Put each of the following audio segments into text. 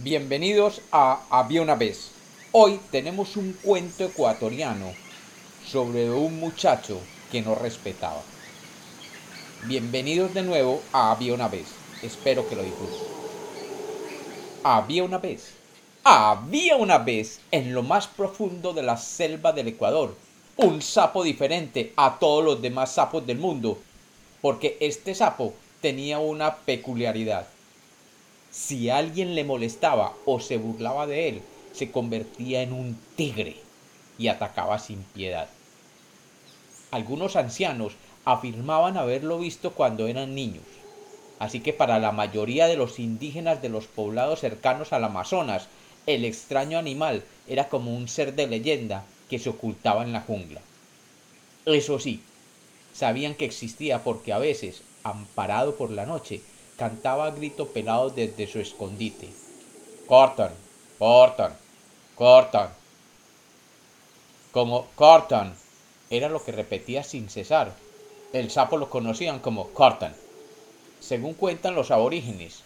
Bienvenidos a Había una vez. Hoy tenemos un cuento ecuatoriano sobre un muchacho que no respetaba. Bienvenidos de nuevo a Había una vez. Espero que lo disfruten. Había una vez. Había una vez en lo más profundo de la selva del Ecuador un sapo diferente a todos los demás sapos del mundo, porque este sapo tenía una peculiaridad. Si alguien le molestaba o se burlaba de él, se convertía en un tigre y atacaba sin piedad. Algunos ancianos afirmaban haberlo visto cuando eran niños, así que para la mayoría de los indígenas de los poblados cercanos al Amazonas, el extraño animal era como un ser de leyenda que se ocultaba en la jungla. Eso sí, sabían que existía porque a veces, amparado por la noche, cantaba a grito pelado desde su escondite. Cortan, cortan, cortan. Como cortan, era lo que repetía sin cesar. El sapo lo conocían como cortan. Según cuentan los aborígenes,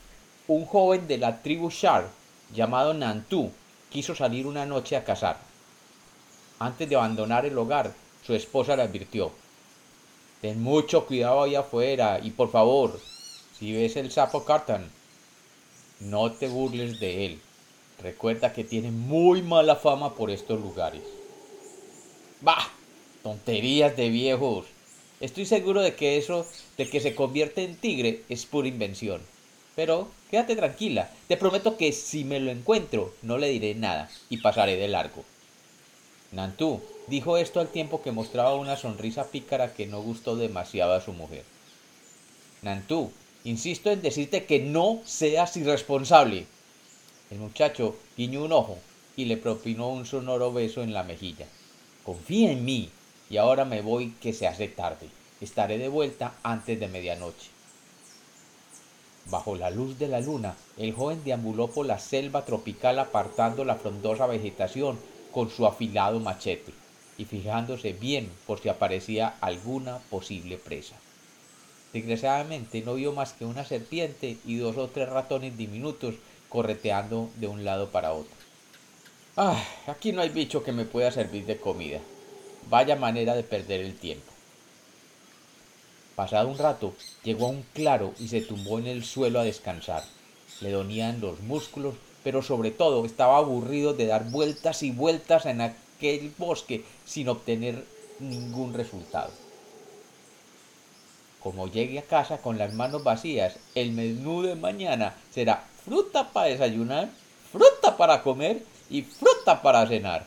un joven de la tribu Shar, llamado Nantú, quiso salir una noche a cazar. Antes de abandonar el hogar, su esposa le advirtió, Ten mucho cuidado ahí afuera y por favor, si ves el sapo Cartan, no te burles de él. Recuerda que tiene muy mala fama por estos lugares. Bah, tonterías de viejos. Estoy seguro de que eso de que se convierte en tigre es pura invención. Pero quédate tranquila, te prometo que si me lo encuentro no le diré nada y pasaré de largo. Nantú dijo esto al tiempo que mostraba una sonrisa pícara que no gustó demasiado a su mujer. Nantú, insisto en decirte que no seas irresponsable. El muchacho guiñó un ojo y le propinó un sonoro beso en la mejilla. Confía en mí y ahora me voy que se hace tarde. Estaré de vuelta antes de medianoche. Bajo la luz de la luna, el joven deambuló por la selva tropical apartando la frondosa vegetación con su afilado machete y fijándose bien por si aparecía alguna posible presa. Desgraciadamente no vio más que una serpiente y dos o tres ratones diminutos correteando de un lado para otro. Ah, aquí no hay bicho que me pueda servir de comida. Vaya manera de perder el tiempo. Pasado un rato, llegó a un claro y se tumbó en el suelo a descansar. Le donían los músculos pero sobre todo estaba aburrido de dar vueltas y vueltas en aquel bosque sin obtener ningún resultado. Como llegue a casa con las manos vacías, el menú de mañana será fruta para desayunar, fruta para comer y fruta para cenar.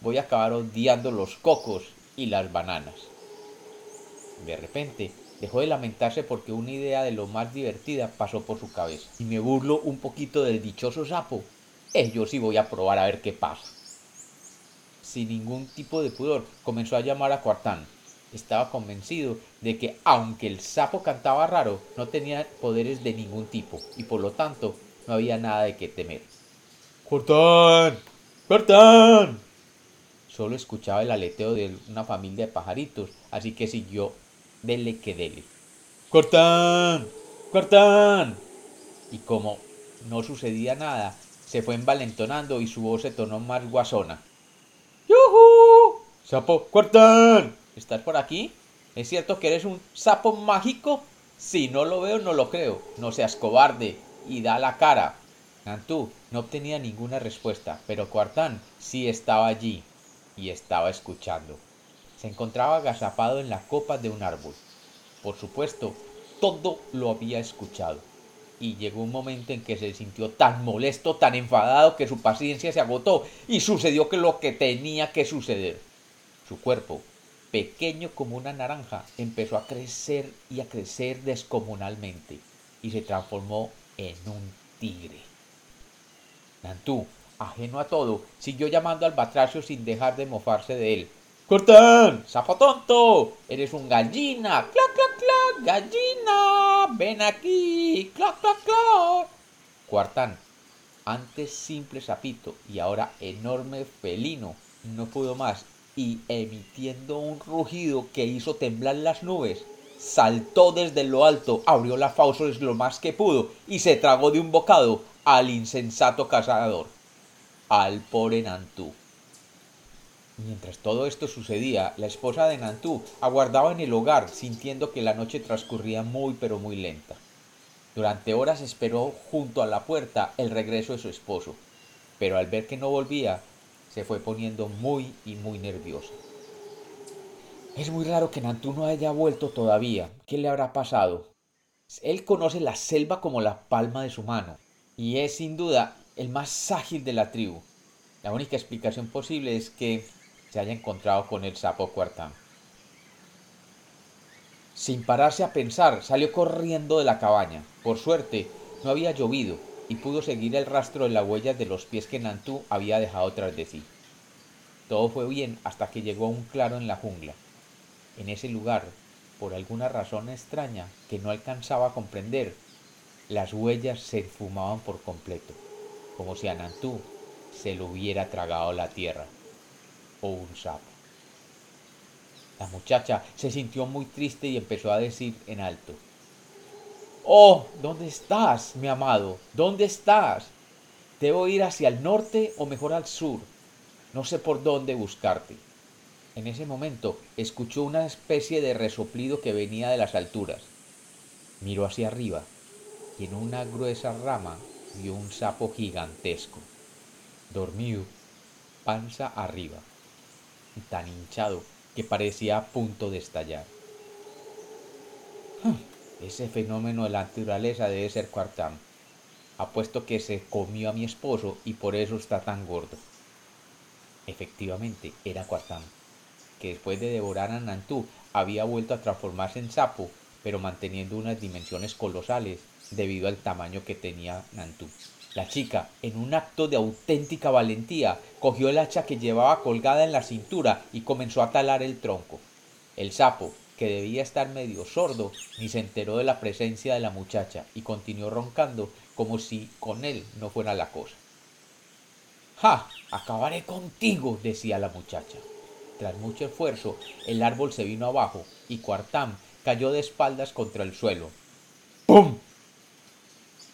Voy a acabar odiando los cocos y las bananas. De repente, Dejó de lamentarse porque una idea de lo más divertida pasó por su cabeza. Y me burlo un poquito del dichoso sapo. Eh, yo sí voy a probar a ver qué pasa. Sin ningún tipo de pudor, comenzó a llamar a Cuartán. Estaba convencido de que, aunque el sapo cantaba raro, no tenía poderes de ningún tipo y por lo tanto no había nada de qué temer. ¡Cuartán! ¡Cuartán! Solo escuchaba el aleteo de una familia de pajaritos, así que siguió dele que dele. ¡Cortán! ¡Cortán! Y como no sucedía nada, se fue envalentonando y su voz se tornó más guasona. ¡Yuhu! ¡Sapo! ¡Cortán! ¿Estás por aquí? ¿Es cierto que eres un sapo mágico? Si no lo veo, no lo creo. No seas cobarde y da la cara. Nantú no obtenía ninguna respuesta, pero Cuartán sí estaba allí y estaba escuchando se encontraba agazapado en la copa de un árbol. Por supuesto, todo lo había escuchado. Y llegó un momento en que se sintió tan molesto, tan enfadado, que su paciencia se agotó y sucedió que lo que tenía que suceder. Su cuerpo, pequeño como una naranja, empezó a crecer y a crecer descomunalmente y se transformó en un tigre. Nantú, ajeno a todo, siguió llamando al batracio sin dejar de mofarse de él, ¡Cortán! ¡Sapo tonto! ¡Eres un gallina! ¡Clac, clac, clac! ¡Gallina! ¡Ven aquí! ¡Clac, clac, clac! Cuartán, antes simple sapito y ahora enorme felino, no pudo más y emitiendo un rugido que hizo temblar las nubes, saltó desde lo alto, abrió la fauces lo más que pudo y se tragó de un bocado al insensato cazador, al pobre Nantú. Mientras todo esto sucedía, la esposa de Nantú aguardaba en el hogar, sintiendo que la noche transcurría muy pero muy lenta. Durante horas esperó junto a la puerta el regreso de su esposo, pero al ver que no volvía, se fue poniendo muy y muy nerviosa. Es muy raro que Nantú no haya vuelto todavía. ¿Qué le habrá pasado? Él conoce la selva como la palma de su mano y es sin duda el más ágil de la tribu. La única explicación posible es que se haya encontrado con el sapo cuartán. Sin pararse a pensar, salió corriendo de la cabaña. Por suerte, no había llovido y pudo seguir el rastro de las huellas de los pies que Nantú había dejado tras de sí. Todo fue bien hasta que llegó a un claro en la jungla. En ese lugar, por alguna razón extraña que no alcanzaba a comprender, las huellas se esfumaban por completo, como si a Nantú se lo hubiera tragado la tierra o un sapo. La muchacha se sintió muy triste y empezó a decir en alto, Oh, ¿dónde estás, mi amado? ¿Dónde estás? ¿Debo ir hacia el norte o mejor al sur? No sé por dónde buscarte. En ese momento escuchó una especie de resoplido que venía de las alturas. Miró hacia arriba y en una gruesa rama vio un sapo gigantesco, dormido, panza arriba, y tan hinchado que parecía a punto de estallar. Ese fenómeno de la naturaleza debe ser Cuartán. Apuesto que se comió a mi esposo y por eso está tan gordo. Efectivamente, era Cuartán, que después de devorar a Nantú había vuelto a transformarse en sapo, pero manteniendo unas dimensiones colosales debido al tamaño que tenía Nantú. La chica, en un acto de auténtica valentía, cogió el hacha que llevaba colgada en la cintura y comenzó a talar el tronco. El sapo, que debía estar medio sordo, ni se enteró de la presencia de la muchacha y continuó roncando como si con él no fuera la cosa. ¡Ja! Acabaré contigo, decía la muchacha. Tras mucho esfuerzo, el árbol se vino abajo y Cuartán cayó de espaldas contra el suelo. ¡Pum!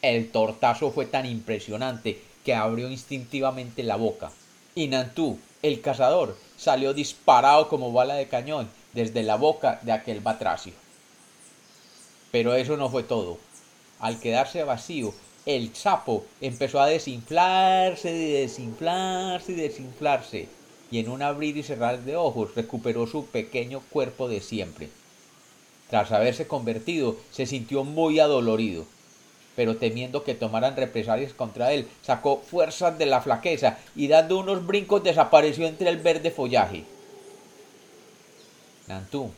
El tortazo fue tan impresionante que abrió instintivamente la boca. Y Nantú, el cazador, salió disparado como bala de cañón desde la boca de aquel batracio. Pero eso no fue todo. Al quedarse vacío, el sapo empezó a desinflarse y desinflarse y desinflarse, y en un abrir y cerrar de ojos recuperó su pequeño cuerpo de siempre. Tras haberse convertido, se sintió muy adolorido pero temiendo que tomaran represalias contra él, sacó fuerzas de la flaqueza y dando unos brincos desapareció entre el verde follaje. Nantú,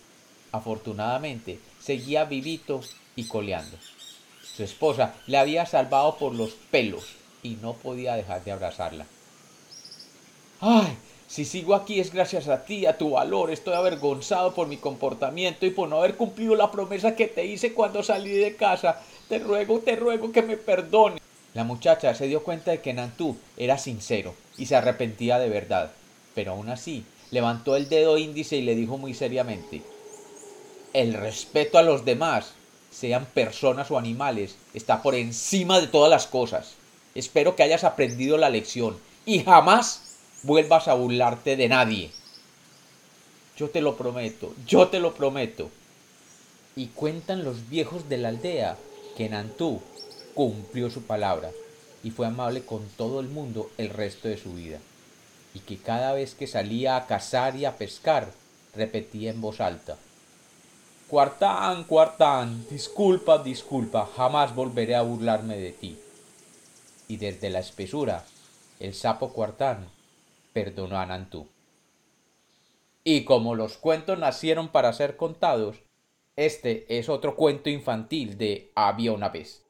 afortunadamente, seguía vivito y coleando. Su esposa le había salvado por los pelos y no podía dejar de abrazarla. ¡Ay! Si sigo aquí es gracias a ti, a tu valor. Estoy avergonzado por mi comportamiento y por no haber cumplido la promesa que te hice cuando salí de casa. Te ruego, te ruego que me perdone. La muchacha se dio cuenta de que Nantú era sincero y se arrepentía de verdad, pero aún así levantó el dedo índice y le dijo muy seriamente El respeto a los demás, sean personas o animales, está por encima de todas las cosas. Espero que hayas aprendido la lección y jamás vuelvas a burlarte de nadie. Yo te lo prometo, yo te lo prometo. Y cuentan los viejos de la aldea que Nantú cumplió su palabra y fue amable con todo el mundo el resto de su vida, y que cada vez que salía a cazar y a pescar, repetía en voz alta Cuartán, Cuartán, disculpa, disculpa, jamás volveré a burlarme de ti. Y desde la espesura, el sapo Cuartán perdonó a Nantú. Y como los cuentos nacieron para ser contados, este es otro cuento infantil de Había una vez.